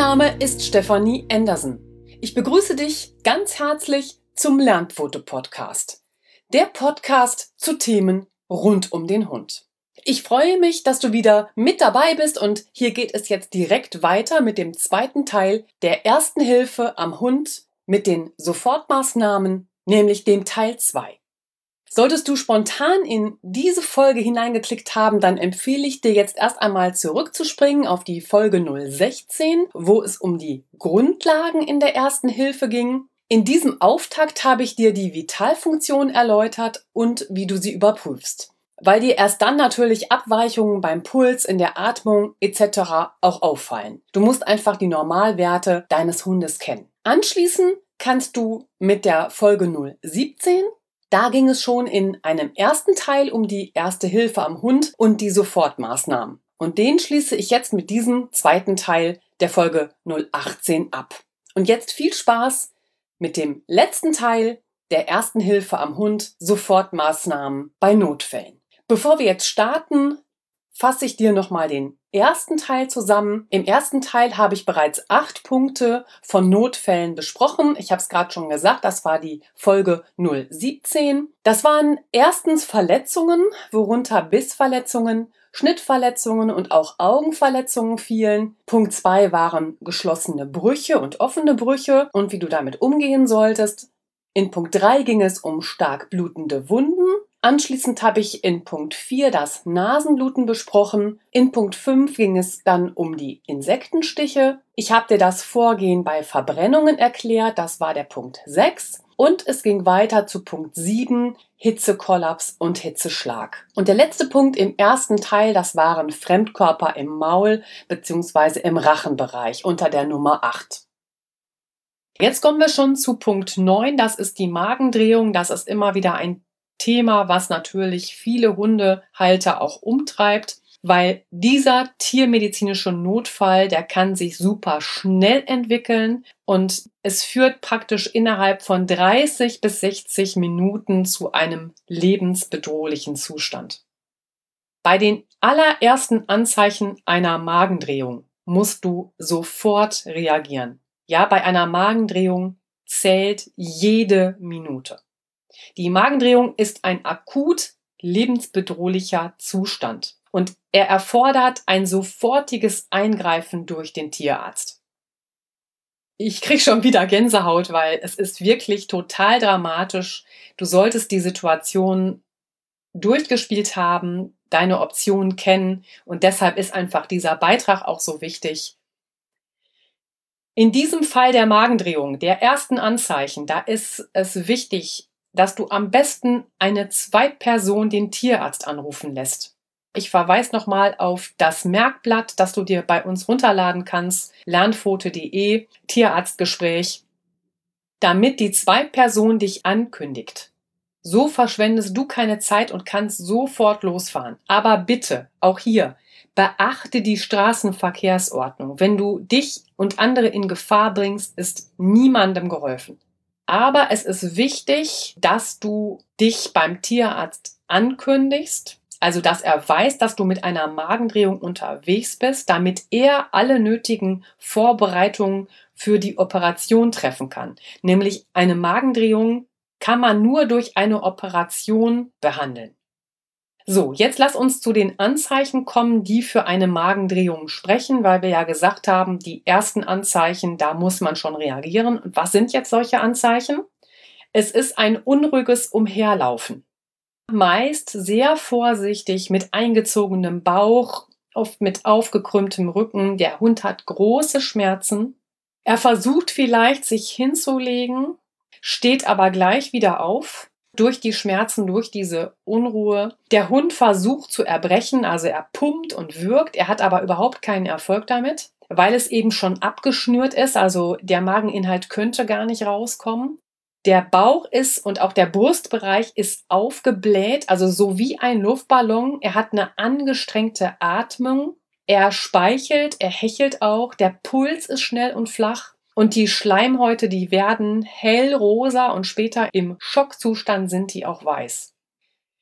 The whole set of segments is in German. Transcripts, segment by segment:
Mein Name ist Stefanie Andersen. Ich begrüße dich ganz herzlich zum Lernfoto-Podcast. Der Podcast zu Themen rund um den Hund. Ich freue mich, dass du wieder mit dabei bist und hier geht es jetzt direkt weiter mit dem zweiten Teil der ersten Hilfe am Hund mit den Sofortmaßnahmen, nämlich dem Teil 2. Solltest du spontan in diese Folge hineingeklickt haben, dann empfehle ich dir jetzt erst einmal zurückzuspringen auf die Folge 016, wo es um die Grundlagen in der ersten Hilfe ging. In diesem Auftakt habe ich dir die Vitalfunktion erläutert und wie du sie überprüfst, weil dir erst dann natürlich Abweichungen beim Puls, in der Atmung etc. auch auffallen. Du musst einfach die Normalwerte deines Hundes kennen. Anschließend kannst du mit der Folge 017 da ging es schon in einem ersten Teil um die erste Hilfe am Hund und die Sofortmaßnahmen. Und den schließe ich jetzt mit diesem zweiten Teil der Folge 018 ab. Und jetzt viel Spaß mit dem letzten Teil der ersten Hilfe am Hund, Sofortmaßnahmen bei Notfällen. Bevor wir jetzt starten, fasse ich dir nochmal den ersten Teil zusammen. Im ersten Teil habe ich bereits acht Punkte von Notfällen besprochen. Ich habe es gerade schon gesagt, das war die Folge 017. Das waren erstens Verletzungen, worunter Bissverletzungen, Schnittverletzungen und auch Augenverletzungen fielen. Punkt zwei waren geschlossene Brüche und offene Brüche und wie du damit umgehen solltest. In Punkt drei ging es um stark blutende Wunden. Anschließend habe ich in Punkt 4 das Nasenbluten besprochen. In Punkt 5 ging es dann um die Insektenstiche. Ich habe dir das Vorgehen bei Verbrennungen erklärt, das war der Punkt 6. Und es ging weiter zu Punkt 7, Hitzekollaps und Hitzeschlag. Und der letzte Punkt im ersten Teil, das waren Fremdkörper im Maul bzw. im Rachenbereich unter der Nummer 8. Jetzt kommen wir schon zu Punkt 9, das ist die Magendrehung. Das ist immer wieder ein Thema, was natürlich viele Hundehalter auch umtreibt, weil dieser tiermedizinische Notfall, der kann sich super schnell entwickeln und es führt praktisch innerhalb von 30 bis 60 Minuten zu einem lebensbedrohlichen Zustand. Bei den allerersten Anzeichen einer Magendrehung musst du sofort reagieren. Ja, bei einer Magendrehung zählt jede Minute. Die Magendrehung ist ein akut lebensbedrohlicher Zustand und er erfordert ein sofortiges Eingreifen durch den Tierarzt. Ich krieg schon wieder Gänsehaut, weil es ist wirklich total dramatisch. Du solltest die Situation durchgespielt haben, deine Optionen kennen und deshalb ist einfach dieser Beitrag auch so wichtig. In diesem Fall der Magendrehung, der ersten Anzeichen, da ist es wichtig, dass du am besten eine Zweitperson den Tierarzt anrufen lässt. Ich verweise nochmal auf das Merkblatt, das du dir bei uns runterladen kannst, lernfoto.de, Tierarztgespräch, damit die Zweitperson dich ankündigt. So verschwendest du keine Zeit und kannst sofort losfahren. Aber bitte, auch hier, beachte die Straßenverkehrsordnung. Wenn du dich und andere in Gefahr bringst, ist niemandem geholfen. Aber es ist wichtig, dass du dich beim Tierarzt ankündigst, also dass er weiß, dass du mit einer Magendrehung unterwegs bist, damit er alle nötigen Vorbereitungen für die Operation treffen kann. Nämlich eine Magendrehung kann man nur durch eine Operation behandeln. So, jetzt lass uns zu den Anzeichen kommen, die für eine Magendrehung sprechen, weil wir ja gesagt haben, die ersten Anzeichen, da muss man schon reagieren. Und was sind jetzt solche Anzeichen? Es ist ein unruhiges Umherlaufen. Meist sehr vorsichtig mit eingezogenem Bauch, oft mit aufgekrümmtem Rücken. Der Hund hat große Schmerzen. Er versucht vielleicht, sich hinzulegen, steht aber gleich wieder auf durch die Schmerzen, durch diese Unruhe. Der Hund versucht zu erbrechen, also er pumpt und wirkt, er hat aber überhaupt keinen Erfolg damit, weil es eben schon abgeschnürt ist, also der Mageninhalt könnte gar nicht rauskommen. Der Bauch ist und auch der Brustbereich ist aufgebläht, also so wie ein Luftballon. Er hat eine angestrengte Atmung. Er speichelt, er hechelt auch. Der Puls ist schnell und flach. Und die Schleimhäute, die werden hellrosa und später im Schockzustand sind die auch weiß.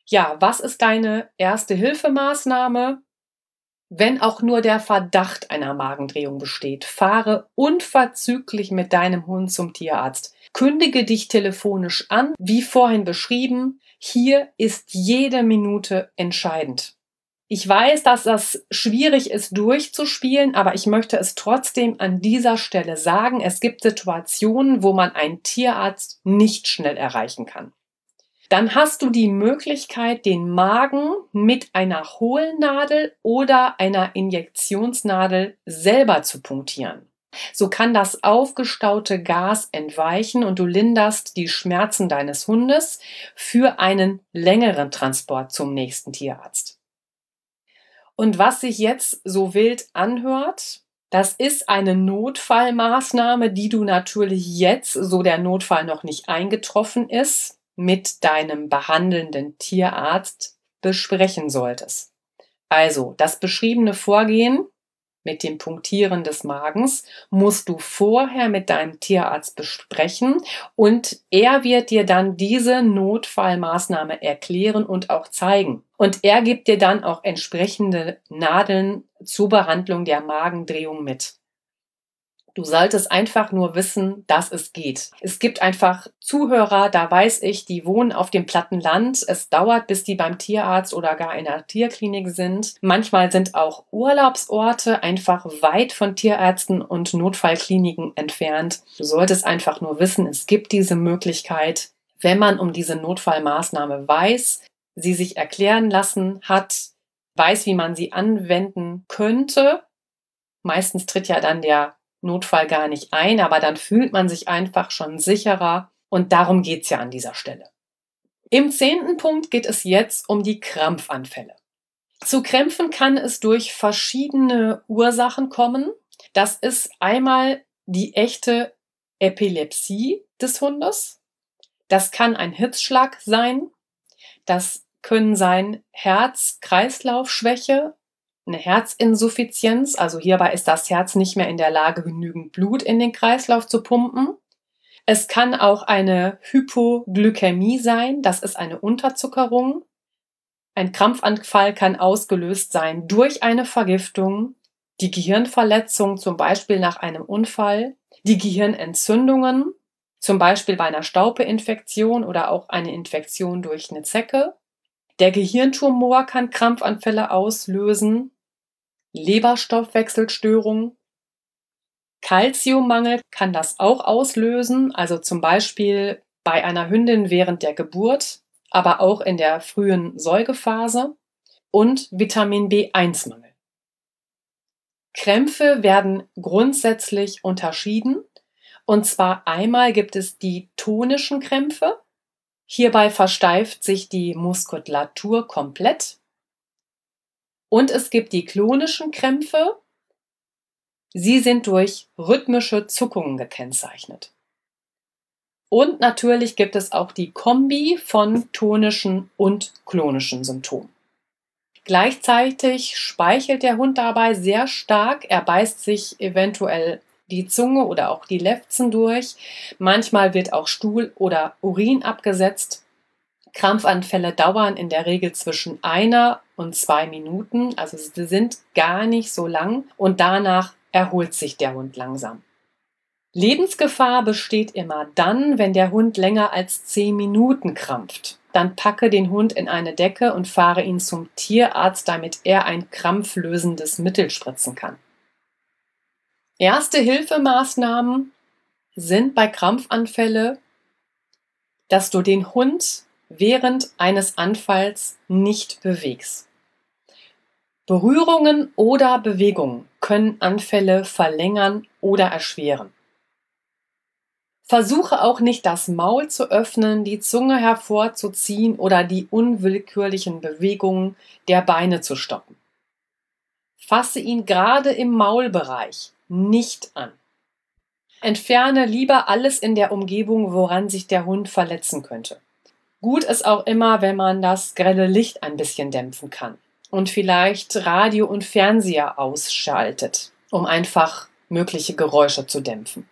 Ja, was ist deine erste Hilfemaßnahme? Wenn auch nur der Verdacht einer Magendrehung besteht, fahre unverzüglich mit deinem Hund zum Tierarzt. Kündige dich telefonisch an, wie vorhin beschrieben. Hier ist jede Minute entscheidend. Ich weiß, dass das schwierig ist durchzuspielen, aber ich möchte es trotzdem an dieser Stelle sagen. Es gibt Situationen, wo man einen Tierarzt nicht schnell erreichen kann. Dann hast du die Möglichkeit, den Magen mit einer Hohlnadel oder einer Injektionsnadel selber zu punktieren. So kann das aufgestaute Gas entweichen und du linderst die Schmerzen deines Hundes für einen längeren Transport zum nächsten Tierarzt. Und was sich jetzt so wild anhört, das ist eine Notfallmaßnahme, die du natürlich jetzt, so der Notfall noch nicht eingetroffen ist, mit deinem behandelnden Tierarzt besprechen solltest. Also, das beschriebene Vorgehen mit dem Punktieren des Magens musst du vorher mit deinem Tierarzt besprechen und er wird dir dann diese Notfallmaßnahme erklären und auch zeigen. Und er gibt dir dann auch entsprechende Nadeln zur Behandlung der Magendrehung mit. Du solltest einfach nur wissen, dass es geht. Es gibt einfach Zuhörer, da weiß ich, die wohnen auf dem platten Land. Es dauert, bis die beim Tierarzt oder gar in einer Tierklinik sind. Manchmal sind auch Urlaubsorte einfach weit von Tierärzten und Notfallkliniken entfernt. Du solltest einfach nur wissen, es gibt diese Möglichkeit, wenn man um diese Notfallmaßnahme weiß, sie sich erklären lassen hat, weiß, wie man sie anwenden könnte. Meistens tritt ja dann der Notfall gar nicht ein, aber dann fühlt man sich einfach schon sicherer und darum geht's ja an dieser Stelle. Im zehnten Punkt geht es jetzt um die Krampfanfälle. Zu Krämpfen kann es durch verschiedene Ursachen kommen. Das ist einmal die echte Epilepsie des Hundes. Das kann ein Hitzschlag sein. Das können sein Herz-Kreislauf-Schwäche eine Herzinsuffizienz, also hierbei ist das Herz nicht mehr in der Lage, genügend Blut in den Kreislauf zu pumpen. Es kann auch eine Hypoglykämie sein, das ist eine Unterzuckerung. Ein Krampfanfall kann ausgelöst sein durch eine Vergiftung, die Gehirnverletzung zum Beispiel nach einem Unfall, die Gehirnentzündungen, zum Beispiel bei einer Staupeinfektion oder auch eine Infektion durch eine Zecke. Der Gehirntumor kann Krampfanfälle auslösen Leberstoffwechselstörungen. Calciummangel kann das auch auslösen, also zum Beispiel bei einer Hündin während der Geburt, aber auch in der frühen Säugephase und Vitamin B1-Mangel. Krämpfe werden grundsätzlich unterschieden. Und zwar einmal gibt es die tonischen Krämpfe. Hierbei versteift sich die Muskulatur komplett. Und es gibt die klonischen Krämpfe. Sie sind durch rhythmische Zuckungen gekennzeichnet. Und natürlich gibt es auch die Kombi von tonischen und klonischen Symptomen. Gleichzeitig speichelt der Hund dabei sehr stark. Er beißt sich eventuell die Zunge oder auch die Lefzen durch. Manchmal wird auch Stuhl oder Urin abgesetzt. Krampfanfälle dauern in der Regel zwischen einer und zwei Minuten, also sie sind gar nicht so lang und danach erholt sich der Hund langsam. Lebensgefahr besteht immer dann, wenn der Hund länger als zehn Minuten krampft. Dann packe den Hund in eine Decke und fahre ihn zum Tierarzt, damit er ein krampflösendes Mittel spritzen kann. Erste Hilfemaßnahmen sind bei Krampfanfälle, dass du den Hund während eines Anfalls nicht bewegst. Berührungen oder Bewegungen können Anfälle verlängern oder erschweren. Versuche auch nicht das Maul zu öffnen, die Zunge hervorzuziehen oder die unwillkürlichen Bewegungen der Beine zu stoppen. Fasse ihn gerade im Maulbereich nicht an. Entferne lieber alles in der Umgebung, woran sich der Hund verletzen könnte. Gut ist auch immer, wenn man das grelle Licht ein bisschen dämpfen kann und vielleicht Radio und Fernseher ausschaltet, um einfach mögliche Geräusche zu dämpfen.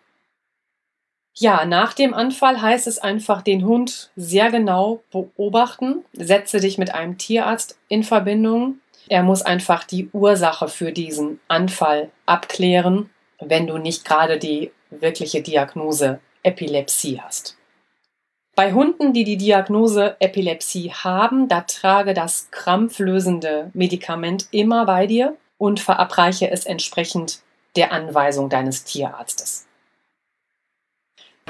Ja, nach dem Anfall heißt es einfach den Hund sehr genau beobachten, setze dich mit einem Tierarzt in Verbindung Er muss einfach die Ursache für diesen Anfall abklären, wenn du nicht gerade die wirkliche Diagnose Epilepsie hast. Bei Hunden, die die Diagnose Epilepsie haben, da trage das krampflösende Medikament immer bei dir und verabreiche es entsprechend der Anweisung deines Tierarztes.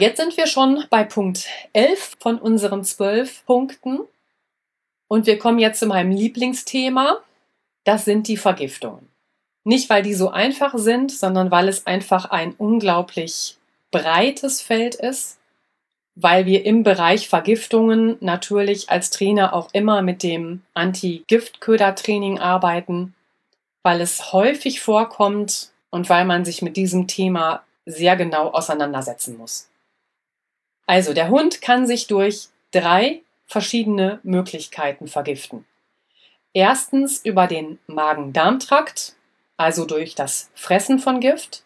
Jetzt sind wir schon bei Punkt 11 von unseren 12 Punkten und wir kommen jetzt zu meinem Lieblingsthema. Das sind die Vergiftungen. Nicht, weil die so einfach sind, sondern weil es einfach ein unglaublich breites Feld ist, weil wir im Bereich Vergiftungen natürlich als Trainer auch immer mit dem Anti-Giftköder-Training arbeiten, weil es häufig vorkommt und weil man sich mit diesem Thema sehr genau auseinandersetzen muss. Also der Hund kann sich durch drei verschiedene Möglichkeiten vergiften. Erstens über den Magen-Darm-Trakt, also durch das Fressen von Gift.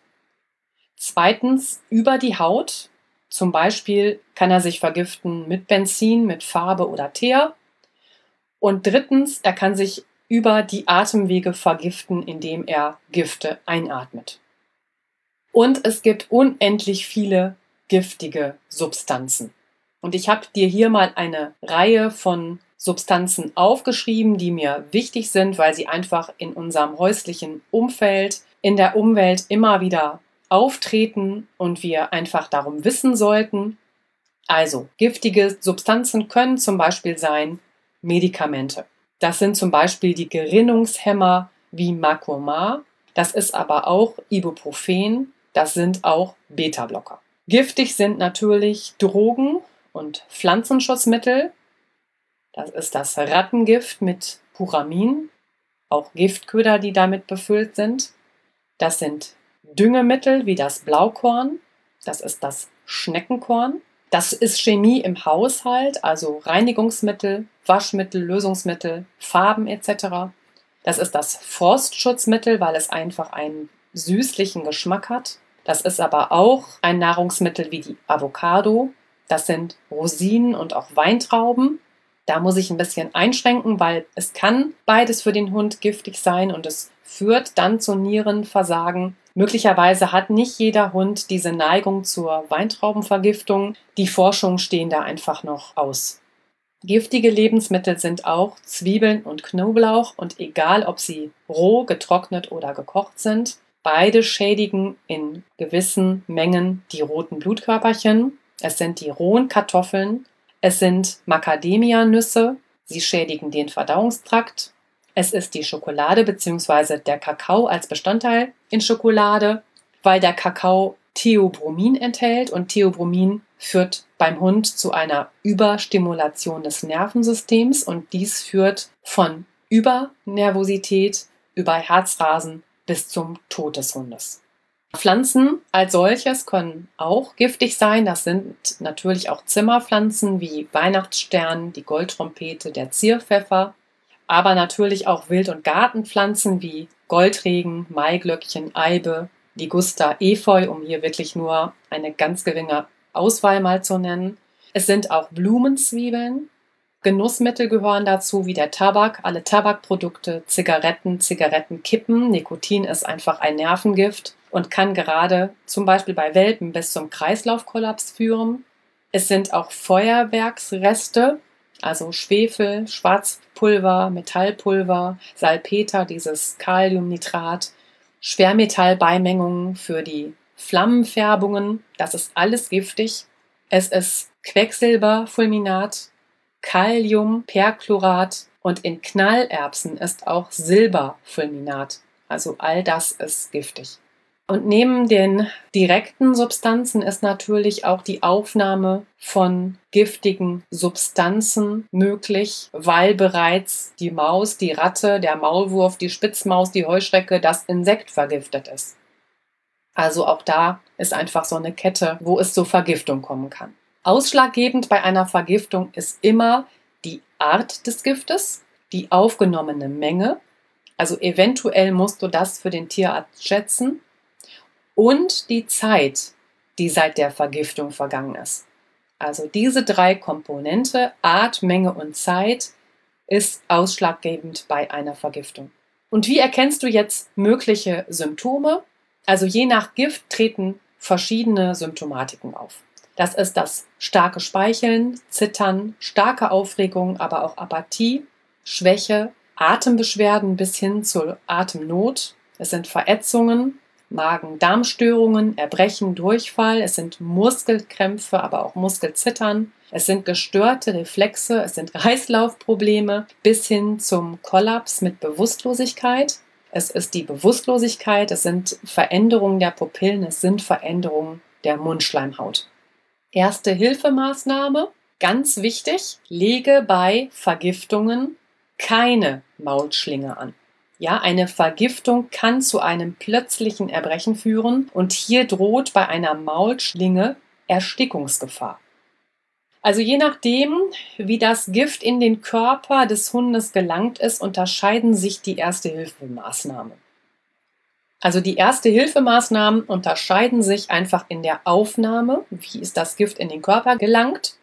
Zweitens über die Haut, zum Beispiel kann er sich vergiften mit Benzin, mit Farbe oder Teer. Und drittens, er kann sich über die Atemwege vergiften, indem er Gifte einatmet. Und es gibt unendlich viele giftige Substanzen. Und ich habe dir hier mal eine Reihe von Substanzen aufgeschrieben, die mir wichtig sind, weil sie einfach in unserem häuslichen Umfeld, in der Umwelt immer wieder auftreten und wir einfach darum wissen sollten. Also, giftige Substanzen können zum Beispiel sein Medikamente. Das sind zum Beispiel die Gerinnungshemmer wie Macomar. Das ist aber auch Ibuprofen. Das sind auch Beta-Blocker. Giftig sind natürlich Drogen und Pflanzenschutzmittel. Das ist das Rattengift mit Puramin, auch Giftköder, die damit befüllt sind. Das sind Düngemittel wie das Blaukorn, das ist das Schneckenkorn. Das ist Chemie im Haushalt, also Reinigungsmittel, Waschmittel, Lösungsmittel, Farben etc. Das ist das Forstschutzmittel, weil es einfach einen süßlichen Geschmack hat. Das ist aber auch ein Nahrungsmittel wie die Avocado. Das sind Rosinen und auch Weintrauben. Da muss ich ein bisschen einschränken, weil es kann beides für den Hund giftig sein und es führt dann zu Nierenversagen Möglicherweise hat nicht jeder Hund diese Neigung zur Weintraubenvergiftung. Die Forschungen stehen da einfach noch aus. Giftige Lebensmittel sind auch Zwiebeln und Knoblauch und egal ob sie roh, getrocknet oder gekocht sind, beide schädigen in gewissen Mengen die roten Blutkörperchen. Es sind die rohen Kartoffeln, es sind Macadamia-Nüsse, sie schädigen den Verdauungstrakt es ist die Schokolade bzw. der Kakao als Bestandteil in Schokolade, weil der Kakao Theobromin enthält und Theobromin führt beim Hund zu einer Überstimulation des Nervensystems und dies führt von Übernervosität über Herzrasen bis zum Tod des Hundes. Pflanzen als solches können auch giftig sein. Das sind natürlich auch Zimmerpflanzen wie Weihnachtsstern, die Goldtrompete, der Zierpfeffer aber natürlich auch Wild- und Gartenpflanzen wie Goldregen, Maiglöckchen, Eibe, Ligusta, Efeu, um hier wirklich nur eine ganz geringe Auswahl mal zu nennen. Es sind auch Blumenzwiebeln. Genussmittel gehören dazu, wie der Tabak, alle Tabakprodukte, Zigaretten, Zigarettenkippen. Nikotin ist einfach ein Nervengift und kann gerade zum Beispiel bei Welpen bis zum Kreislaufkollaps führen. Es sind auch Feuerwerksreste, also Schwefel, Schwarzpulver, Metallpulver, Salpeter, dieses Kaliumnitrat, Schwermetallbeimengungen für die Flammenfärbungen, das ist alles giftig. Es ist Quecksilberfulminat, Kalium, Perchlorat und in Knallerbsen ist auch Silberfulminat. Also all das ist giftig. Und neben den direkten Substanzen ist natürlich auch die Aufnahme von giftigen Substanzen möglich, weil bereits die Maus, die Ratte, der Maulwurf, die Spitzmaus, die Heuschrecke, das Insekt vergiftet ist. Also auch da ist einfach so eine Kette, wo es zur Vergiftung kommen kann. Ausschlaggebend bei einer Vergiftung ist immer die Art des Giftes, die aufgenommene Menge. Also eventuell musst du das für den Tierarzt schätzen und die Zeit, die seit der Vergiftung vergangen ist. Also diese drei Komponente, Art, Menge und Zeit, ist ausschlaggebend bei einer Vergiftung. Und wie erkennst du jetzt mögliche Symptome? Also je nach Gift treten verschiedene Symptomatiken auf. Das ist das starke Speicheln, Zittern, starke Aufregung, aber auch Apathie, Schwäche, Atembeschwerden bis hin zur Atemnot. Es sind Verätzungen, Magen-Darm-Störungen, Erbrechen, Durchfall, es sind Muskelkrämpfe, aber auch Muskelzittern, es sind gestörte Reflexe, es sind Kreislaufprobleme bis hin zum Kollaps mit Bewusstlosigkeit. Es ist die Bewusstlosigkeit, es sind Veränderungen der Pupillen, es sind Veränderungen der Mundschleimhaut. Erste Hilfemaßnahme, ganz wichtig, lege bei Vergiftungen keine Maulschlinge an. Ja, eine Vergiftung kann zu einem plötzlichen Erbrechen führen und hier droht bei einer Maulschlinge Erstickungsgefahr. Also je nachdem, wie das Gift in den Körper des Hundes gelangt ist, unterscheiden sich die Erste-Hilfemaßnahmen. Also die Erste-Hilfemaßnahmen unterscheiden sich einfach in der Aufnahme, wie ist das Gift in den Körper gelangt.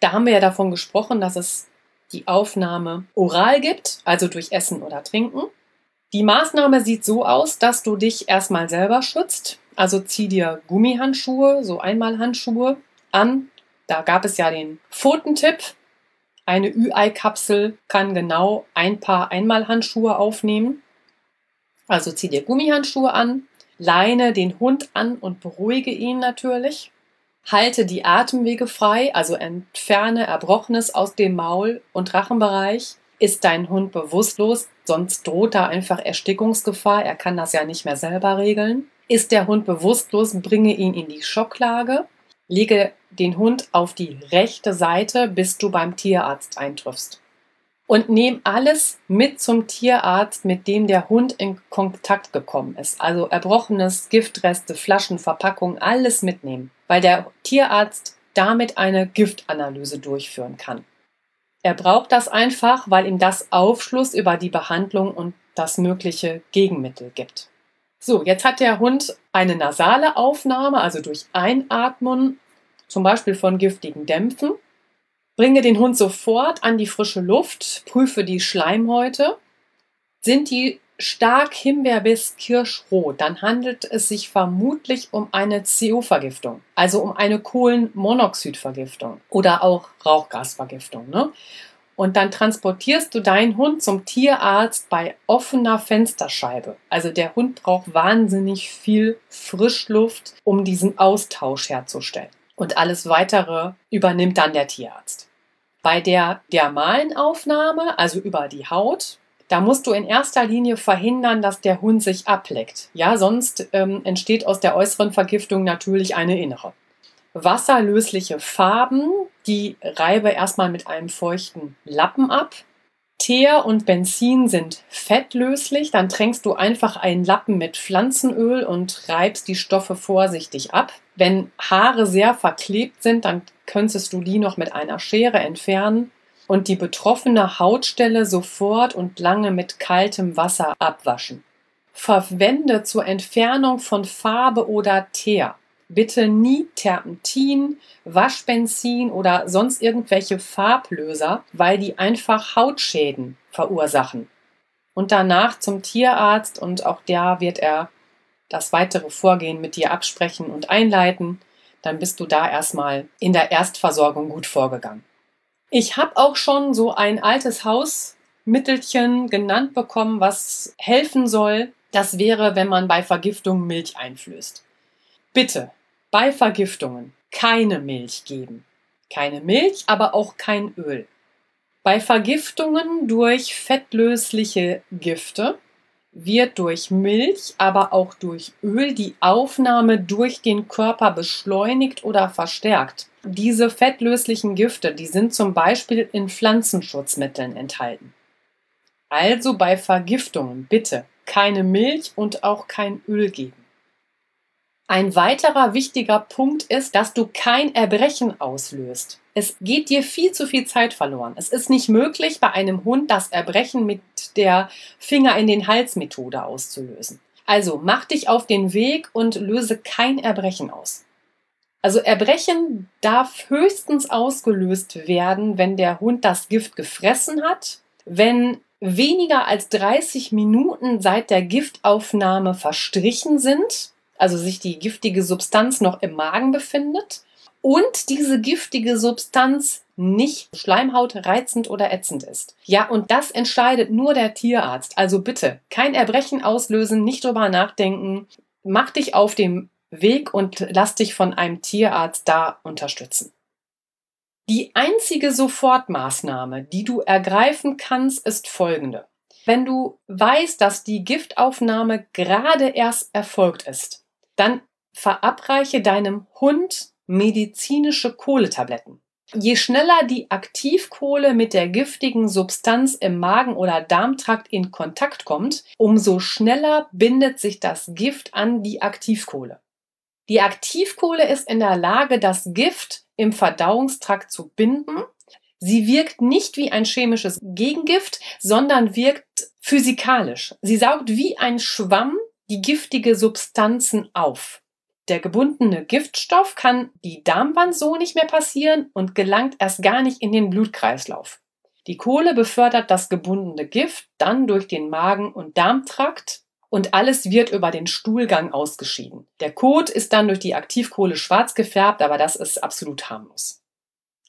Da haben wir ja davon gesprochen, dass es die Aufnahme oral gibt, also durch Essen oder Trinken. Die Maßnahme sieht so aus, dass du dich erstmal selber schützt. Also zieh dir Gummihandschuhe, so Einmalhandschuhe an. Da gab es ja den Pfotentipp. Eine Ü-Ei-Kapsel kann genau ein Paar Einmalhandschuhe aufnehmen. Also zieh dir Gummihandschuhe an, leine den Hund an und beruhige ihn natürlich. Halte die Atemwege frei, also entferne Erbrochenes aus dem Maul- und Rachenbereich. Ist dein Hund bewusstlos, sonst droht da einfach Erstickungsgefahr. Er kann das ja nicht mehr selber regeln. Ist der Hund bewusstlos, bringe ihn in die Schocklage. Lege den Hund auf die rechte Seite, bis du beim Tierarzt eintriffst. Und nimm alles mit zum Tierarzt, mit dem der Hund in Kontakt gekommen ist. Also Erbrochenes, Giftreste, Flaschen, Verpackungen, alles mitnehmen, weil der Tierarzt damit eine Giftanalyse durchführen kann. Er braucht das einfach, weil ihm das Aufschluss über die Behandlung und das mögliche Gegenmittel gibt. So, jetzt hat der Hund eine nasale Aufnahme, also durch Einatmen, zum Beispiel von giftigen Dämpfen. Bringe den Hund sofort an die frische Luft, prüfe die Schleimhäute. Sind die stark Himbeer bis Kirschrot, dann handelt es sich vermutlich um eine CO-Vergiftung, also um eine Kohlenmonoxidvergiftung oder auch Rauchgasvergiftung. Ne? Und dann transportierst du deinen Hund zum Tierarzt bei offener Fensterscheibe. Also der Hund braucht wahnsinnig viel Frischluft, um diesen Austausch herzustellen. Und alles weitere übernimmt dann der Tierarzt. Bei der dermalen Aufnahme, also über die Haut, da musst du in erster Linie verhindern, dass der Hund sich ableckt. Ja, sonst ähm, entsteht aus der äußeren Vergiftung natürlich eine innere. Wasserlösliche Farben, die reibe erstmal mit einem feuchten Lappen ab. Teer und Benzin sind fettlöslich, dann tränkst du einfach einen Lappen mit Pflanzenöl und reibst die Stoffe vorsichtig ab. Wenn Haare sehr verklebt sind, dann könntest du die noch mit einer Schere entfernen und die betroffene Hautstelle sofort und lange mit kaltem Wasser abwaschen. Verwende zur Entfernung von Farbe oder Teer bitte nie Terpentin, Waschbenzin oder sonst irgendwelche Farblöser, weil die einfach Hautschäden verursachen. Und danach zum Tierarzt und auch der wird er das weitere Vorgehen mit dir absprechen und einleiten. Dann bist du da erstmal in der Erstversorgung gut vorgegangen. Ich habe auch schon so ein altes Hausmittelchen genannt bekommen, was helfen soll. Das wäre, wenn man bei Vergiftung Milch einflößt. Bitte, bei Vergiftungen keine Milch geben. Keine Milch, aber auch kein Öl. Bei Vergiftungen durch fettlösliche Gifte wird durch Milch, aber auch durch Öl die Aufnahme durch den Körper beschleunigt oder verstärkt. Diese fettlöslichen Gifte, die sind zum Beispiel in Pflanzenschutzmitteln enthalten. Also bei Vergiftungen bitte keine Milch und auch kein Öl geben. Ein weiterer wichtiger Punkt ist, dass du kein Erbrechen auslöst. Es geht dir viel zu viel Zeit verloren. Es ist nicht möglich, bei einem Hund das Erbrechen mit der Finger in den Hals Methode auszulösen. Also mach dich auf den Weg und löse kein Erbrechen aus. Also Erbrechen darf höchstens ausgelöst werden, wenn der Hund das Gift gefressen hat, wenn weniger als 30 Minuten seit der Giftaufnahme verstrichen sind, also sich die giftige Substanz noch im Magen befindet und diese giftige Substanz nicht schleimhautreizend oder ätzend ist. Ja, und das entscheidet nur der Tierarzt. Also bitte kein Erbrechen auslösen, nicht drüber nachdenken. Mach dich auf dem Weg und lass dich von einem Tierarzt da unterstützen. Die einzige Sofortmaßnahme, die du ergreifen kannst, ist folgende. Wenn du weißt, dass die Giftaufnahme gerade erst erfolgt ist, dann verabreiche deinem Hund medizinische Kohletabletten. Je schneller die Aktivkohle mit der giftigen Substanz im Magen- oder Darmtrakt in Kontakt kommt, umso schneller bindet sich das Gift an die Aktivkohle. Die Aktivkohle ist in der Lage, das Gift im Verdauungstrakt zu binden. Sie wirkt nicht wie ein chemisches Gegengift, sondern wirkt physikalisch. Sie saugt wie ein Schwamm die giftige Substanzen auf. Der gebundene Giftstoff kann die Darmwand so nicht mehr passieren und gelangt erst gar nicht in den Blutkreislauf. Die Kohle befördert das gebundene Gift dann durch den Magen- und Darmtrakt und alles wird über den Stuhlgang ausgeschieden. Der Kot ist dann durch die Aktivkohle schwarz gefärbt, aber das ist absolut harmlos.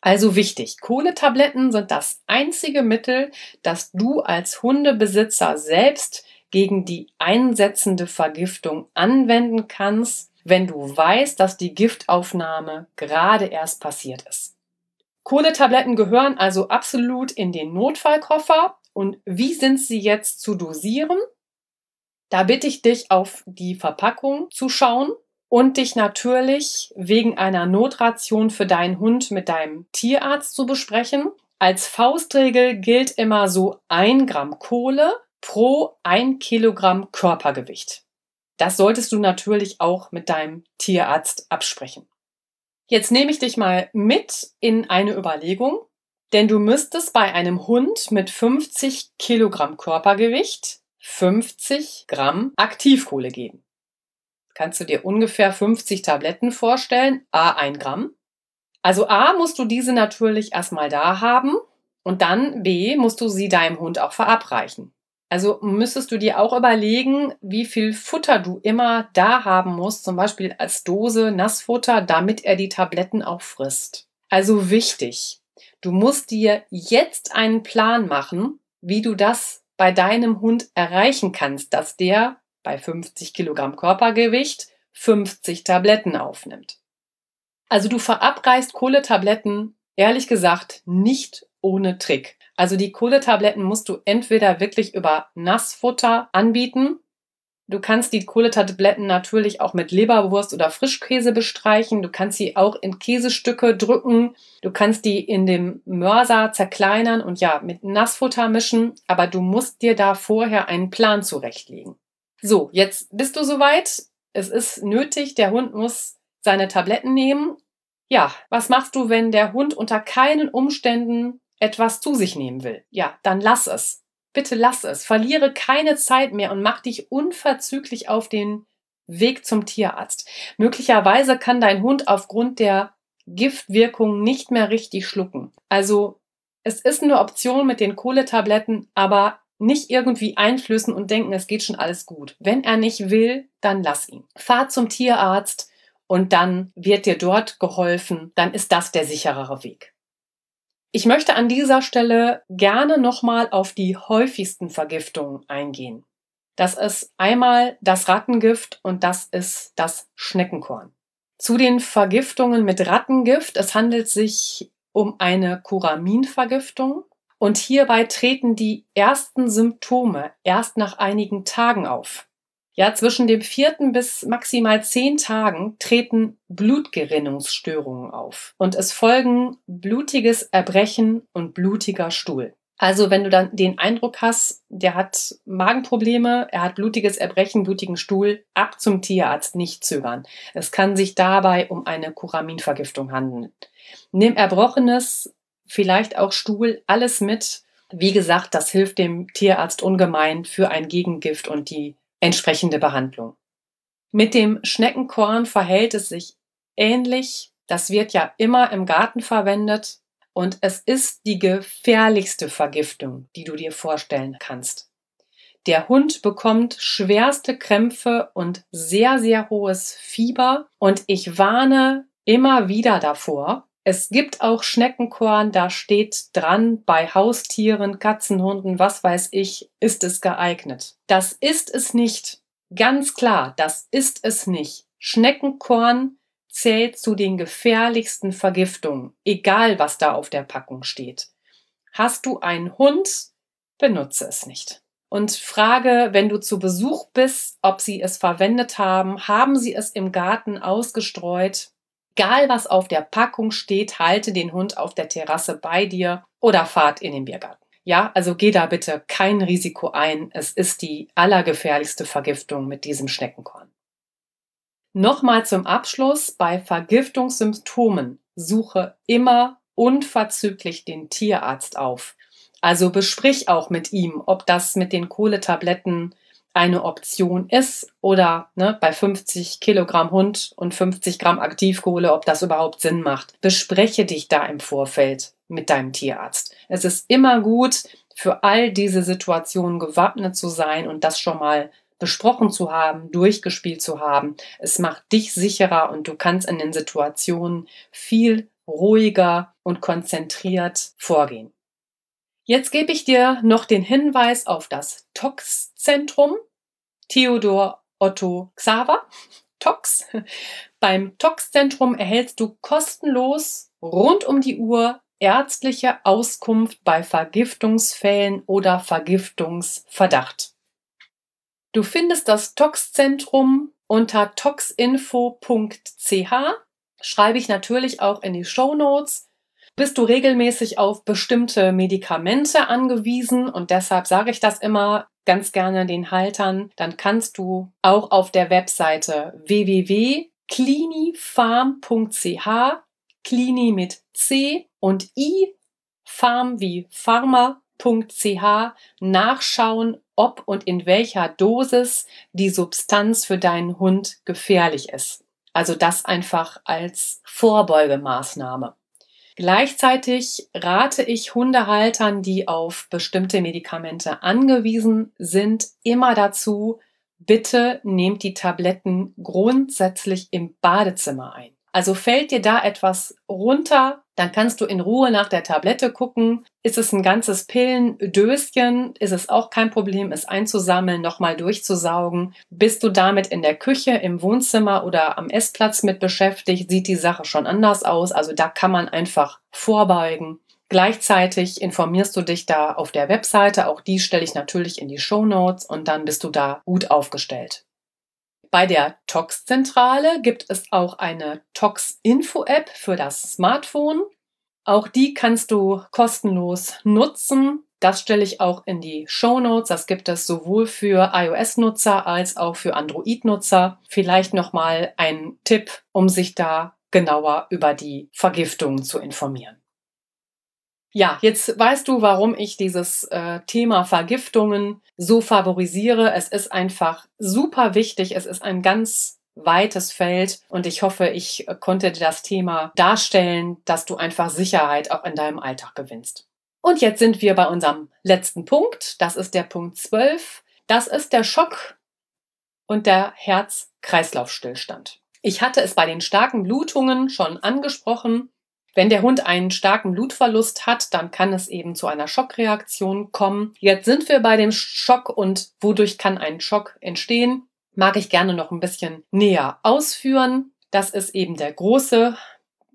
Also wichtig, Kohletabletten sind das einzige Mittel, das du als Hundebesitzer selbst gegen die einsetzende Vergiftung anwenden kannst, wenn du weißt, dass die Giftaufnahme gerade erst passiert ist. Kohletabletten gehören also absolut in den Notfallkoffer. Und wie sind sie jetzt zu dosieren? Da bitte ich dich, auf die Verpackung zu schauen und dich natürlich wegen einer Notration für deinen Hund mit deinem Tierarzt zu besprechen. Als Faustregel gilt immer so ein Gramm Kohle pro ein Kilogramm Körpergewicht. Das solltest du natürlich auch mit deinem Tierarzt absprechen. Jetzt nehme ich dich mal mit in eine Überlegung, denn du müsstest bei einem Hund mit 50 Kilogramm Körpergewicht 50 Gramm Aktivkohle geben. Kannst du dir ungefähr 50 Tabletten vorstellen, a 1 Gramm. Also a musst du diese natürlich erstmal da haben und dann b musst du sie deinem Hund auch verabreichen. Also müsstest du dir auch überlegen, wie viel Futter du immer da haben musst, zum Beispiel als Dose Nassfutter, damit er die Tabletten auch frisst. Also wichtig, du musst dir jetzt einen Plan machen, wie du das bei deinem Hund erreichen kannst, dass der bei 50 Kilogramm Körpergewicht 50 Tabletten aufnimmt. Also du verabreichst Kohletabletten, ehrlich gesagt, nicht ohne Trick. Also die Kohletabletten musst du entweder wirklich über Nassfutter anbieten Du kannst die Kohletabletten natürlich auch mit Leberwurst oder Frischkäse bestreichen. Du kannst sie auch in Käsestücke drücken. Du kannst die in dem Mörser zerkleinern und ja, mit Nassfutter mischen. Aber du musst dir da vorher einen Plan zurechtlegen. So, jetzt bist du soweit. Es ist nötig. Der Hund muss seine Tabletten nehmen. Ja, was machst du, wenn der Hund unter keinen Umständen etwas zu sich nehmen will? Ja, dann lass es. Bitte lass es. Verliere keine Zeit mehr und mach dich unverzüglich auf den Weg zum Tierarzt. Möglicherweise kann dein Hund aufgrund der Giftwirkung nicht mehr richtig schlucken. Also es ist eine Option mit den Kohletabletten, aber nicht irgendwie einflüssen und denken, es geht schon alles gut. Wenn er nicht will, dann lass ihn. Fahr zum Tierarzt und dann wird dir dort geholfen. Dann ist das der sicherere Weg. Ich möchte an dieser Stelle gerne nochmal auf die häufigsten Vergiftungen eingehen. Das ist einmal das Rattengift und das ist das Schneckenkorn. Zu den Vergiftungen mit Rattengift, es handelt sich um eine Kuraminvergiftung und hierbei treten die ersten Symptome erst nach einigen Tagen auf. Ja, zwischen dem vierten bis maximal zehn Tagen treten Blutgerinnungsstörungen auf und es folgen blutiges Erbrechen und blutiger Stuhl. Also wenn du dann den Eindruck hast, der hat Magenprobleme, er hat blutiges Erbrechen, blutigen Stuhl, ab zum Tierarzt, nicht zögern. Es kann sich dabei um eine Kuraminvergiftung handeln. Nimm Erbrochenes, vielleicht auch Stuhl, alles mit. Wie gesagt, das hilft dem Tierarzt ungemein für ein Gegengift und die entsprechende Behandlung. Mit dem Schneckenkorn verhält es sich ähnlich. Das wird ja immer im Garten verwendet. Und es ist die gefährlichste Vergiftung, die du dir vorstellen kannst. Der Hund bekommt schwerste Krämpfe und sehr, sehr hohes Fieber. Und ich warne immer wieder davor. Es gibt auch Schneckenkorn, da steht dran, bei Haustieren, Katzen, Hunden, was weiß ich, ist es geeignet. Das ist es nicht. Ganz klar, das ist es nicht. Schneckenkorn zählt zu den gefährlichsten Vergiftungen, egal was da auf der Packung steht. Hast du einen Hund, benutze es nicht. Und frage, wenn du zu Besuch bist, ob sie es verwendet haben. Haben sie es im Garten ausgestreut? Egal was auf der Packung steht, halte den Hund auf der Terrasse bei dir oder fahrt in den Biergarten. Ja, also geh da bitte kein Risiko ein. Es ist die allergefährlichste Vergiftung mit diesem Schneckenkorn. Nochmal zum Abschluss. Bei Vergiftungssymptomen suche immer unverzüglich den Tierarzt auf. Also besprich auch mit ihm, ob das mit den Kohletabletten eine Option ist oder ne, bei 50 Kilogramm Hund und 50 Gramm Aktivkohle, ob das überhaupt Sinn macht. Bespreche dich da im Vorfeld mit deinem Tierarzt. Es ist immer gut, für all diese Situationen gewappnet zu sein und das schon mal besprochen zu haben, durchgespielt zu haben. Es macht dich sicherer und du kannst in den Situationen viel ruhiger und konzentriert vorgehen. Jetzt gebe ich dir noch den Hinweis auf das Tox-Zentrum. Theodor Otto Xaver, Tox. Beim Tox-Zentrum erhältst du kostenlos rund um die Uhr ärztliche Auskunft bei Vergiftungsfällen oder Vergiftungsverdacht. Du findest das Tox-Zentrum unter toxinfo.ch. Schreibe ich natürlich auch in die Show Notes. Bist du regelmäßig auf bestimmte Medikamente angewiesen und deshalb sage ich das immer ganz gerne den Haltern, dann kannst du auch auf der Webseite www.clinifarm.ch, Clini mit C und I, Farm wie Pharma.ch nachschauen, ob und in welcher Dosis die Substanz für deinen Hund gefährlich ist. Also das einfach als Vorbeugemaßnahme. Gleichzeitig rate ich Hundehaltern, die auf bestimmte Medikamente angewiesen sind, immer dazu, bitte nehmt die Tabletten grundsätzlich im Badezimmer ein. Also fällt dir da etwas runter, dann kannst du in Ruhe nach der Tablette gucken. Ist es ein ganzes Pillendöschen, ist es auch kein Problem, es einzusammeln, nochmal durchzusaugen. Bist du damit in der Küche, im Wohnzimmer oder am Essplatz mit beschäftigt, sieht die Sache schon anders aus. Also da kann man einfach vorbeugen. Gleichzeitig informierst du dich da auf der Webseite, auch die stelle ich natürlich in die Show Notes und dann bist du da gut aufgestellt. Bei der Tox-Zentrale gibt es auch eine Tox-Info-App für das Smartphone. Auch die kannst du kostenlos nutzen. Das stelle ich auch in die Show Notes. Das gibt es sowohl für iOS-Nutzer als auch für Android-Nutzer. Vielleicht nochmal ein Tipp, um sich da genauer über die Vergiftung zu informieren. Ja, jetzt weißt du, warum ich dieses äh, Thema Vergiftungen so favorisiere. Es ist einfach super wichtig. Es ist ein ganz weites Feld und ich hoffe, ich äh, konnte dir das Thema darstellen, dass du einfach Sicherheit auch in deinem Alltag gewinnst. Und jetzt sind wir bei unserem letzten Punkt. Das ist der Punkt 12. Das ist der Schock und der Herz-Kreislauf-Stillstand. Ich hatte es bei den starken Blutungen schon angesprochen. Wenn der Hund einen starken Blutverlust hat, dann kann es eben zu einer Schockreaktion kommen. Jetzt sind wir bei dem Schock und wodurch kann ein Schock entstehen? Mag ich gerne noch ein bisschen näher ausführen. Das ist eben der große,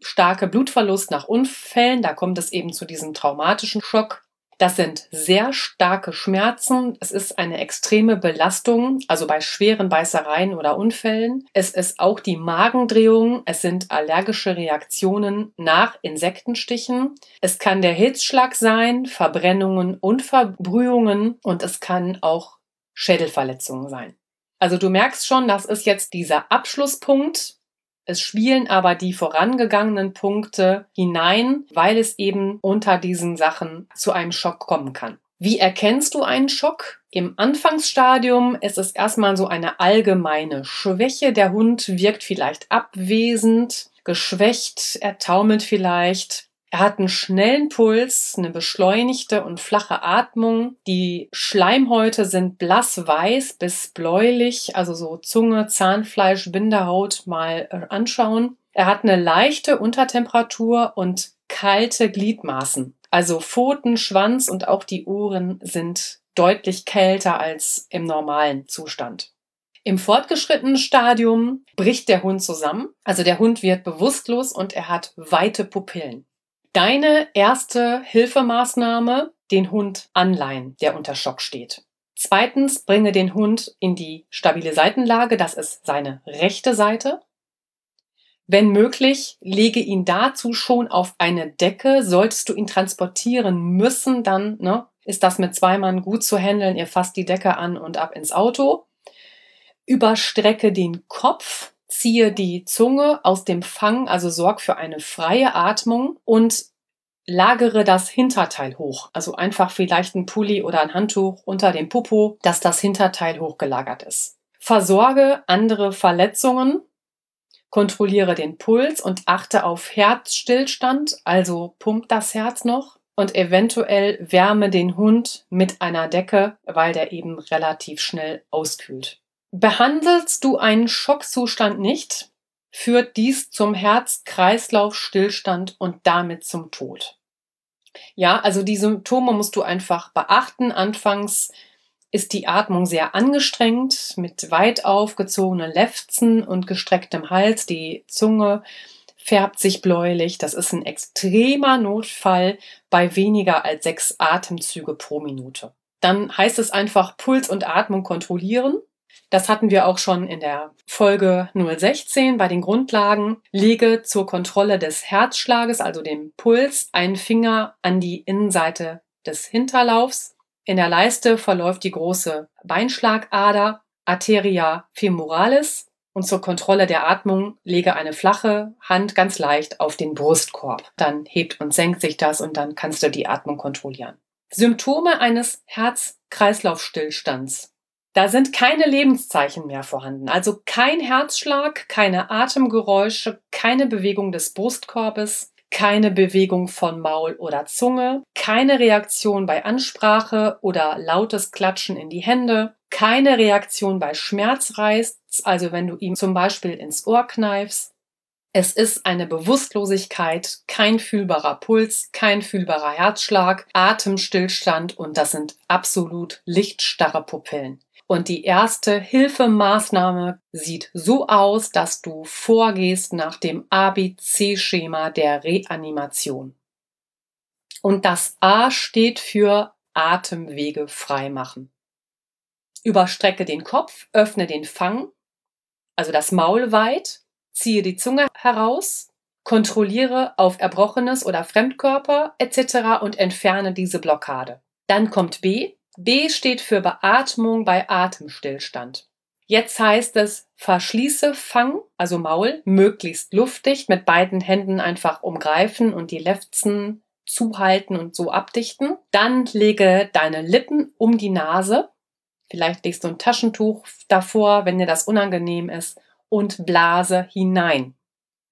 starke Blutverlust nach Unfällen. Da kommt es eben zu diesem traumatischen Schock. Das sind sehr starke Schmerzen. Es ist eine extreme Belastung, also bei schweren Beißereien oder Unfällen. Es ist auch die Magendrehung. Es sind allergische Reaktionen nach Insektenstichen. Es kann der Hitzschlag sein, Verbrennungen und Verbrühungen und es kann auch Schädelverletzungen sein. Also du merkst schon, das ist jetzt dieser Abschlusspunkt es spielen aber die vorangegangenen Punkte hinein, weil es eben unter diesen Sachen zu einem Schock kommen kann. Wie erkennst du einen Schock? Im Anfangsstadium ist es erstmal so eine allgemeine Schwäche. Der Hund wirkt vielleicht abwesend, geschwächt, er taumelt vielleicht. Er hat einen schnellen Puls, eine beschleunigte und flache Atmung. Die Schleimhäute sind blassweiß bis bläulich, also so Zunge, Zahnfleisch, Bindehaut mal äh, anschauen. Er hat eine leichte Untertemperatur und kalte Gliedmaßen. Also Pfoten, Schwanz und auch die Ohren sind deutlich kälter als im normalen Zustand. Im fortgeschrittenen Stadium bricht der Hund zusammen, also der Hund wird bewusstlos und er hat weite Pupillen. Deine erste Hilfemaßnahme, den Hund anleihen, der unter Schock steht. Zweitens, bringe den Hund in die stabile Seitenlage, das ist seine rechte Seite. Wenn möglich, lege ihn dazu schon auf eine Decke. Solltest du ihn transportieren müssen, dann ne, ist das mit zwei Mann gut zu handeln. Ihr fasst die Decke an und ab ins Auto. Überstrecke den Kopf, ziehe die Zunge aus dem Fang, also sorg für eine freie Atmung und lagere das Hinterteil hoch. Also einfach vielleicht ein Pulli oder ein Handtuch unter dem Popo, dass das Hinterteil hochgelagert ist. Versorge andere Verletzungen, kontrolliere den Puls und achte auf Herzstillstand, also pumpt das Herz noch und eventuell wärme den Hund mit einer Decke, weil der eben relativ schnell auskühlt. Behandelst du einen Schockzustand nicht, führt dies zum Herz-Kreislauf-Stillstand und damit zum Tod. Ja, also die Symptome musst du einfach beachten. Anfangs ist die Atmung sehr angestrengt mit weit aufgezogenen Lefzen und gestrecktem Hals. Die Zunge färbt sich bläulich. Das ist ein extremer Notfall bei weniger als sechs Atemzüge pro Minute. Dann heißt es einfach Puls und Atmung kontrollieren. Das hatten wir auch schon in der Folge 016 bei den Grundlagen. Lege zur Kontrolle des Herzschlages, also dem Puls, einen Finger an die Innenseite des Hinterlaufs. In der Leiste verläuft die große Beinschlagader, Arteria femoralis. Und zur Kontrolle der Atmung lege eine flache Hand ganz leicht auf den Brustkorb. Dann hebt und senkt sich das und dann kannst du die Atmung kontrollieren. Symptome eines Herz-Kreislauf-Stillstands. Da sind keine Lebenszeichen mehr vorhanden, also kein Herzschlag, keine Atemgeräusche, keine Bewegung des Brustkorbes, keine Bewegung von Maul oder Zunge, keine Reaktion bei Ansprache oder lautes Klatschen in die Hände, keine Reaktion bei Schmerzreiz, also wenn du ihm zum Beispiel ins Ohr kneifst. Es ist eine Bewusstlosigkeit, kein fühlbarer Puls, kein fühlbarer Herzschlag, Atemstillstand und das sind absolut lichtstarre Pupillen. Und die erste Hilfemaßnahme sieht so aus, dass du vorgehst nach dem ABC-Schema der Reanimation. Und das A steht für Atemwege freimachen. Überstrecke den Kopf, öffne den Fang, also das Maul weit, ziehe die Zunge heraus, kontrolliere auf Erbrochenes oder Fremdkörper etc. und entferne diese Blockade. Dann kommt B, B steht für Beatmung bei Atemstillstand. Jetzt heißt es, verschließe Fang, also Maul, möglichst luftdicht, mit beiden Händen einfach umgreifen und die Lefzen zuhalten und so abdichten. Dann lege deine Lippen um die Nase. Vielleicht legst du ein Taschentuch davor, wenn dir das unangenehm ist, und blase hinein.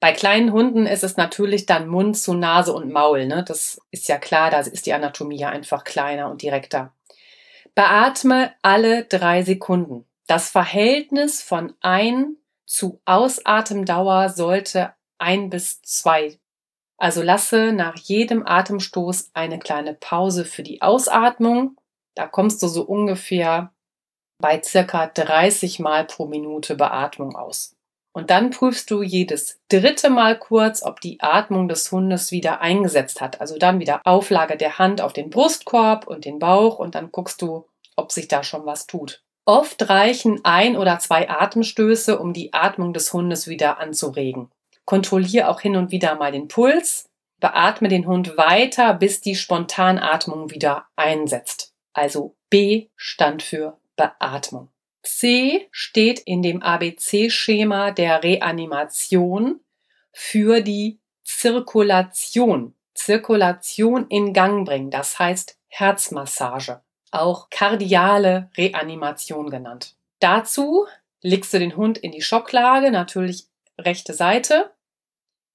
Bei kleinen Hunden ist es natürlich dann Mund zu Nase und Maul. Ne? Das ist ja klar, da ist die Anatomie ja einfach kleiner und direkter. Beatme alle drei Sekunden. Das Verhältnis von Ein- zu Ausatemdauer sollte ein bis zwei. Also lasse nach jedem Atemstoß eine kleine Pause für die Ausatmung. Da kommst du so ungefähr bei circa 30 Mal pro Minute Beatmung aus. Und dann prüfst du jedes dritte Mal kurz, ob die Atmung des Hundes wieder eingesetzt hat. Also dann wieder Auflage der Hand auf den Brustkorb und den Bauch und dann guckst du, ob sich da schon was tut. Oft reichen ein oder zwei Atemstöße, um die Atmung des Hundes wieder anzuregen. Kontrolliere auch hin und wieder mal den Puls. Beatme den Hund weiter, bis die Spontanatmung wieder einsetzt. Also B stand für Beatmung. C steht in dem ABC-Schema der Reanimation für die Zirkulation. Zirkulation in Gang bringen, das heißt Herzmassage, auch kardiale Reanimation genannt. Dazu legst du den Hund in die Schocklage, natürlich rechte Seite,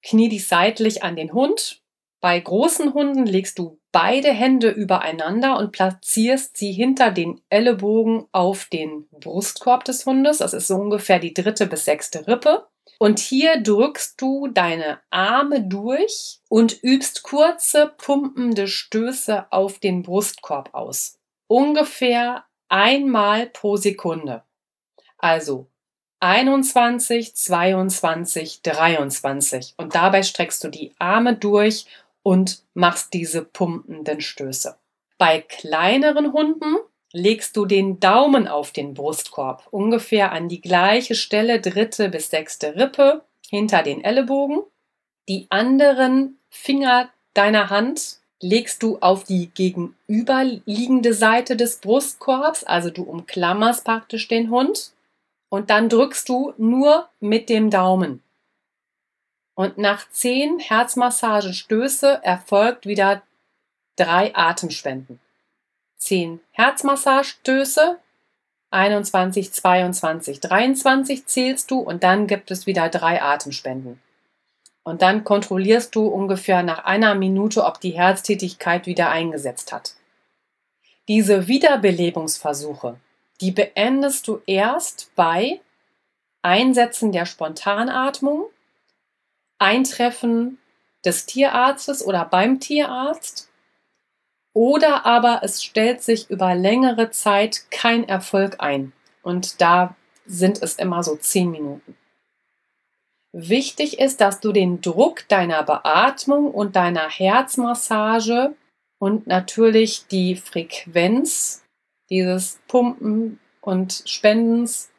knie dich seitlich an den Hund Bei großen Hunden legst du beide Hände übereinander und platzierst sie hinter den Ellenbogen auf den Brustkorb des Hundes. Das ist so ungefähr die dritte bis sechste Rippe. Und hier drückst du deine Arme durch und übst kurze, pumpende Stöße auf den Brustkorb aus. Ungefähr einmal pro Sekunde. Also 21, 22, 23. Und dabei streckst du die Arme durch und machst diese pumpenden Stöße. Bei kleineren Hunden legst du den Daumen auf den Brustkorb, ungefähr an die gleiche Stelle, dritte bis sechste Rippe, hinter den Ellenbogen. Die anderen Finger deiner Hand legst du auf die gegenüberliegende Seite des Brustkorbs, also du umklammerst praktisch den Hund und dann drückst du nur mit dem Daumen. Und nach zehn Herzmassagenstöße erfolgt wieder drei Atemspenden. Zehn Herzmassagestöße, 21, 22, 23 zählst du und dann gibt es wieder drei Atemspenden. Und dann kontrollierst du ungefähr nach einer Minute, ob die Herztätigkeit wieder eingesetzt hat. Diese Wiederbelebungsversuche, die beendest du erst bei Einsetzen der Spontanatmung Eintreffen des Tierarztes oder beim Tierarzt. Oder aber es stellt sich über längere Zeit kein Erfolg ein. Und da sind es immer so zehn Minuten. Wichtig ist, dass du den Druck deiner Beatmung und deiner Herzmassage und natürlich die Frequenz dieses Pumpen und Spendens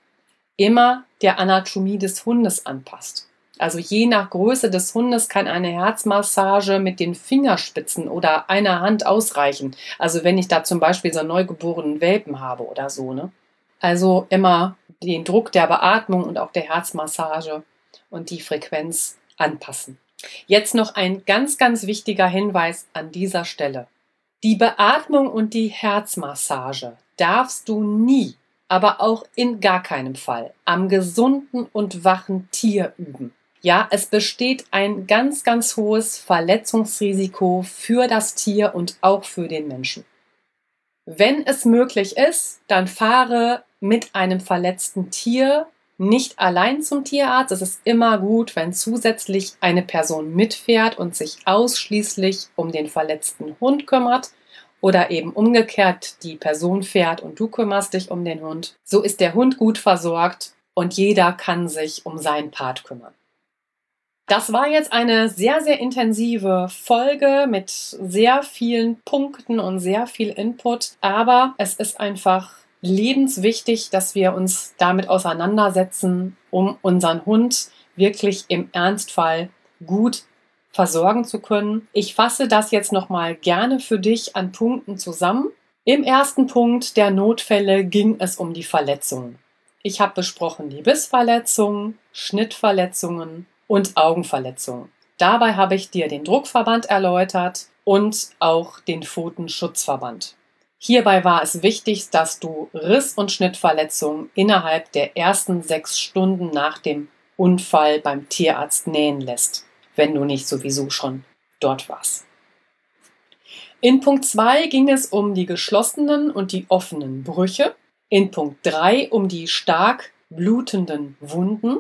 immer der Anatomie des Hundes anpasst. Also je nach Größe des Hundes kann eine Herzmassage mit den Fingerspitzen oder einer Hand ausreichen. Also wenn ich da zum Beispiel so einen neugeborenen Welpen habe oder so. Ne? Also immer den Druck der Beatmung und auch der Herzmassage und die Frequenz anpassen. Jetzt noch ein ganz, ganz wichtiger Hinweis an dieser Stelle. Die Beatmung und die Herzmassage darfst du nie, aber auch in gar keinem Fall am gesunden und wachen Tier üben. Ja, es besteht ein ganz, ganz hohes Verletzungsrisiko für das Tier und auch für den Menschen. Wenn es möglich ist, dann fahre mit einem verletzten Tier nicht allein zum Tierarzt. Es ist immer gut, wenn zusätzlich eine Person mitfährt und sich ausschließlich um den verletzten Hund kümmert oder eben umgekehrt die Person fährt und du kümmerst dich um den Hund. So ist der Hund gut versorgt und jeder kann sich um seinen Part kümmern. Das war jetzt eine sehr, sehr intensive Folge mit sehr vielen Punkten und sehr viel Input. Aber es ist einfach lebenswichtig, dass wir uns damit auseinandersetzen, um unseren Hund wirklich im Ernstfall gut versorgen zu können. Ich fasse das jetzt nochmal gerne für dich an Punkten zusammen. Im ersten Punkt der Notfälle ging es um die Verletzungen. Ich habe besprochen die Bissverletzungen, Schnittverletzungen, und Augenverletzungen. Dabei habe ich dir den Druckverband erläutert und auch den Pfotenschutzverband. Hierbei war es wichtig, dass du Riss- und Schnittverletzungen innerhalb der ersten sechs Stunden nach dem Unfall beim Tierarzt nähen lässt, wenn du nicht sowieso schon dort warst. In Punkt 2 ging es um die geschlossenen und die offenen Brüche. In Punkt 3 um die stark blutenden Wunden.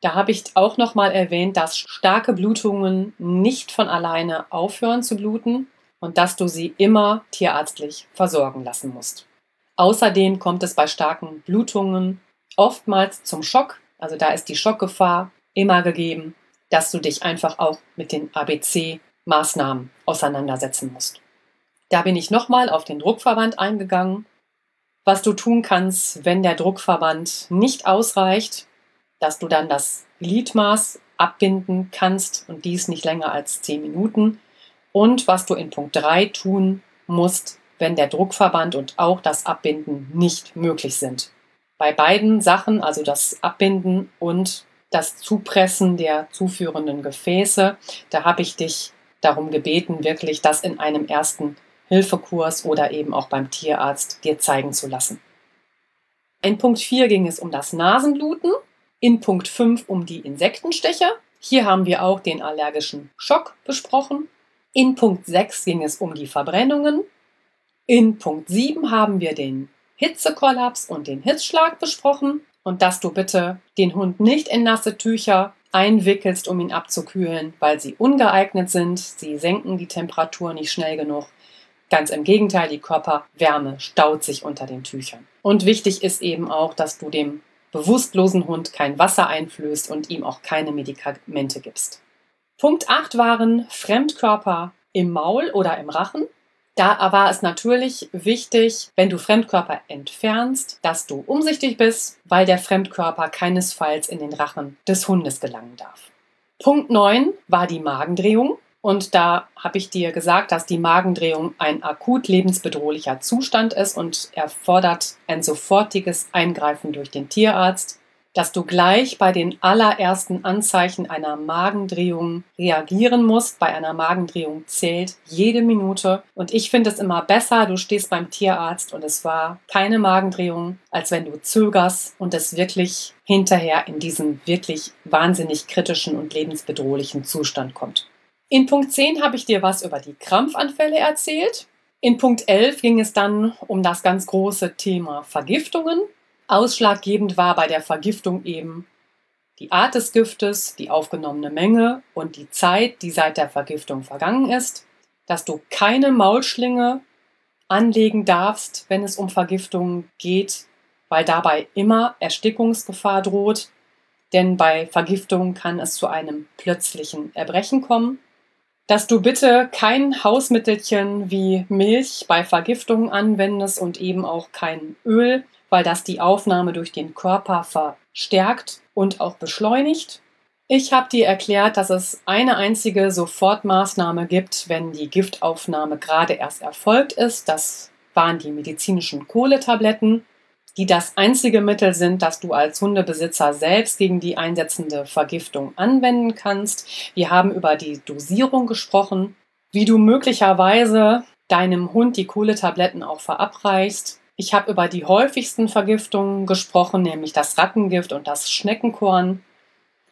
Da habe ich auch noch mal erwähnt, dass starke Blutungen nicht von alleine aufhören zu bluten und dass du sie immer tierärztlich versorgen lassen musst. Außerdem kommt es bei starken Blutungen oftmals zum Schock, also da ist die Schockgefahr immer gegeben, dass du dich einfach auch mit den ABC-Maßnahmen auseinandersetzen musst. Da bin ich nochmal auf den Druckverband eingegangen. Was du tun kannst, wenn der Druckverband nicht ausreicht, dass du dann das Gliedmaß abbinden kannst und dies nicht länger als 10 Minuten. Und was du in Punkt 3 tun musst, wenn der Druckverband und auch das Abbinden nicht möglich sind. Bei beiden Sachen, also das Abbinden und das Zupressen der zuführenden Gefäße, da habe ich dich darum gebeten, wirklich das in einem ersten Hilfekurs oder eben auch beim Tierarzt dir zeigen zu lassen. In Punkt 4 ging es um das Nasenbluten. In Punkt 5 um die Insektenstecher. Hier haben wir auch den allergischen Schock besprochen. In Punkt 6 ging es um die Verbrennungen. In Punkt 7 haben wir den Hitzekollaps und den Hitzschlag besprochen und dass du bitte den Hund nicht in nasse Tücher einwickelst, um ihn abzukühlen, weil sie ungeeignet sind. Sie senken die Temperatur nicht schnell genug. Ganz im Gegenteil, die Körperwärme staut sich unter den Tüchern. Und wichtig ist eben auch, dass du dem bewusstlosen Hund kein Wasser einflößt und ihm auch keine Medikamente gibst. Punkt 8 waren Fremdkörper im Maul oder im Rachen. Da war es natürlich wichtig, wenn du Fremdkörper entfernst, dass du umsichtig bist, weil der Fremdkörper keinesfalls in den Rachen des Hundes gelangen darf. Punkt 9 war die Magendrehung. Und da habe ich dir gesagt, dass die Magendrehung ein akut lebensbedrohlicher Zustand ist und erfordert ein sofortiges Eingreifen durch den Tierarzt, dass du gleich bei den allerersten Anzeichen einer Magendrehung reagieren musst. Bei einer Magendrehung zählt jede Minute. Und ich finde es immer besser, du stehst beim Tierarzt und es war keine Magendrehung, als wenn du zögerst und es wirklich hinterher in diesen wirklich wahnsinnig kritischen und lebensbedrohlichen Zustand kommt. In Punkt 10 habe ich dir was über die Krampfanfälle erzählt. In Punkt 11 ging es dann um das ganz große Thema Vergiftungen. Ausschlaggebend war bei der Vergiftung eben die Art des Giftes, die aufgenommene Menge und die Zeit, die seit der Vergiftung vergangen ist, dass du keine Maulschlinge anlegen darfst, wenn es um Vergiftungen geht, weil dabei immer Erstickungsgefahr droht, denn bei Vergiftung kann es zu einem plötzlichen Erbrechen kommen dass du bitte kein Hausmittelchen wie Milch bei Vergiftung anwendest und eben auch kein Öl, weil das die Aufnahme durch den Körper verstärkt und auch beschleunigt. Ich habe dir erklärt, dass es eine einzige Sofortmaßnahme gibt, wenn die Giftaufnahme gerade erst erfolgt ist. Das waren die medizinischen Kohletabletten die das einzige Mittel sind, das du als Hundebesitzer selbst gegen die einsetzende Vergiftung anwenden kannst. Wir haben über die Dosierung gesprochen, wie du möglicherweise deinem Hund die Kohletabletten auch verabreichst. Ich habe über die häufigsten Vergiftungen gesprochen, nämlich das Rattengift und das Schneckenkorn.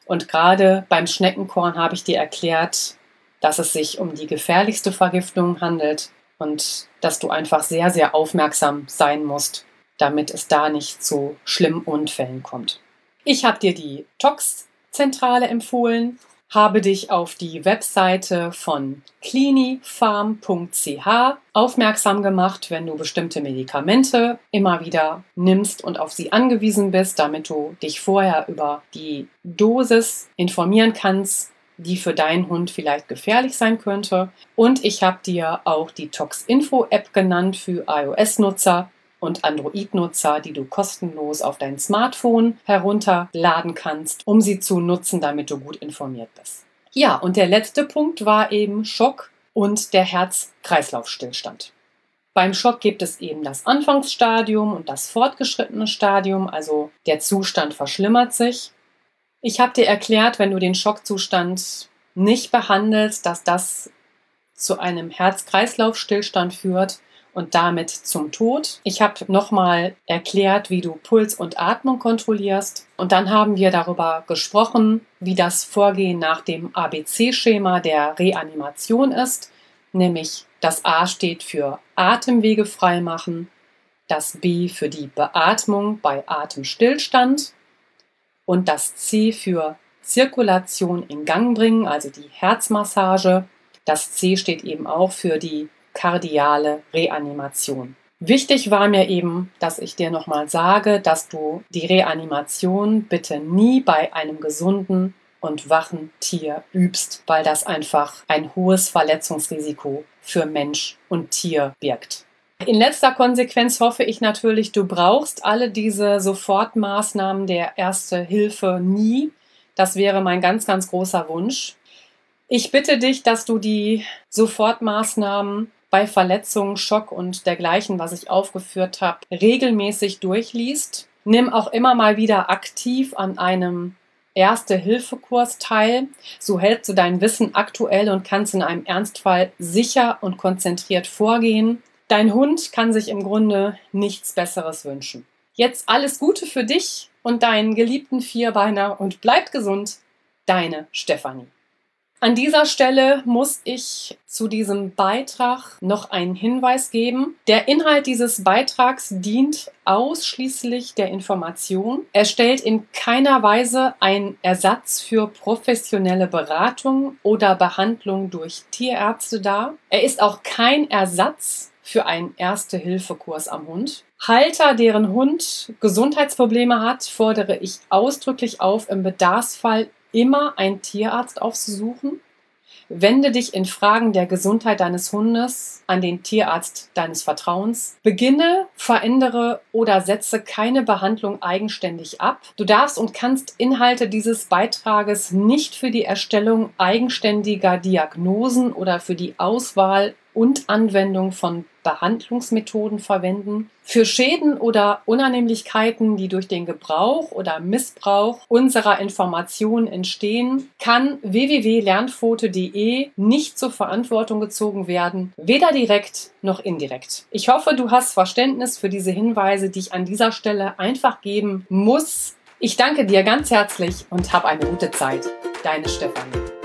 Und gerade beim Schneckenkorn habe ich dir erklärt, dass es sich um die gefährlichste Vergiftung handelt und dass du einfach sehr, sehr aufmerksam sein musst, damit es da nicht zu schlimmen Unfällen kommt. Ich habe dir die Tox-Zentrale empfohlen, habe dich auf die Webseite von clinifarm.ch aufmerksam gemacht, wenn du bestimmte Medikamente immer wieder nimmst und auf sie angewiesen bist, damit du dich vorher über die Dosis informieren kannst, die für deinen Hund vielleicht gefährlich sein könnte. Und ich habe dir auch die Tox-Info-App genannt für iOS-Nutzer, und Android-Nutzer, die du kostenlos auf dein Smartphone herunterladen kannst, um sie zu nutzen, damit du gut informiert bist. Ja, und der letzte Punkt war eben Schock und der Herz-Kreislauf-Stillstand. Beim Schock gibt es eben das Anfangsstadium und das fortgeschrittene Stadium, also der Zustand verschlimmert sich. Ich habe dir erklärt, wenn du den Schockzustand nicht behandelst, dass das zu einem Herz-Kreislauf-Stillstand führt und damit zum Tod. Ich habe nochmal erklärt, wie du Puls und Atmung kontrollierst. Und dann haben wir darüber gesprochen, wie das Vorgehen nach dem ABC-Schema der Reanimation ist. Nämlich das A steht für Atemwege freimachen, das B für die Beatmung bei Atemstillstand und das C für Zirkulation in Gang bringen, also die Herzmassage. Das C steht eben auch für die kardiale Reanimation. Wichtig war mir eben, dass ich dir nochmal sage, dass du die Reanimation bitte nie bei einem gesunden und wachen Tier übst, weil das einfach ein hohes Verletzungsrisiko für Mensch und Tier birgt. In letzter Konsequenz hoffe ich natürlich, du brauchst alle diese Sofortmaßnahmen der Erste Hilfe nie. Das wäre mein ganz, ganz großer Wunsch. Ich bitte dich, dass du die Sofortmaßnahmen bei Verletzungen, Schock und dergleichen, was ich aufgeführt habe, regelmäßig durchliest. Nimm auch immer mal wieder aktiv an einem Erste-Hilfe-Kurs teil. So hältst du dein Wissen aktuell und kannst in einem Ernstfall sicher und konzentriert vorgehen. Dein Hund kann sich im Grunde nichts Besseres wünschen. Jetzt alles Gute für dich und deinen geliebten Vierbeiner und bleibt gesund. Deine Stefanie. An dieser Stelle muss ich zu diesem Beitrag noch einen Hinweis geben. Der Inhalt dieses Beitrags dient ausschließlich der Information. Er stellt in keiner Weise einen Ersatz für professionelle Beratung oder Behandlung durch Tierärzte dar. Er ist auch kein Ersatz für einen Erste-Hilfe-Kurs am Hund. Halter, deren Hund Gesundheitsprobleme hat, fordere ich ausdrücklich auf, im Bedarfsfall immer einen Tierarzt aufzusuchen. Wende dich in Fragen der Gesundheit deines Hundes an den Tierarzt deines Vertrauens. Beginne, verändere oder setze keine Behandlung eigenständig ab. Du darfst und kannst Inhalte dieses Beitrages nicht für die Erstellung eigenständiger Diagnosen oder für die Auswahl und Anwendung von Behandlungsmethoden verwenden. Für Schäden oder Unannehmlichkeiten, die durch den Gebrauch oder Missbrauch unserer Informationen entstehen, kann www.lernfoto.de nicht zur Verantwortung gezogen werden, weder direkt noch indirekt. Ich hoffe, du hast Verständnis für diese Hinweise, die ich an dieser Stelle einfach geben muss. Ich danke dir ganz herzlich und hab eine gute Zeit. Deine Stefanie.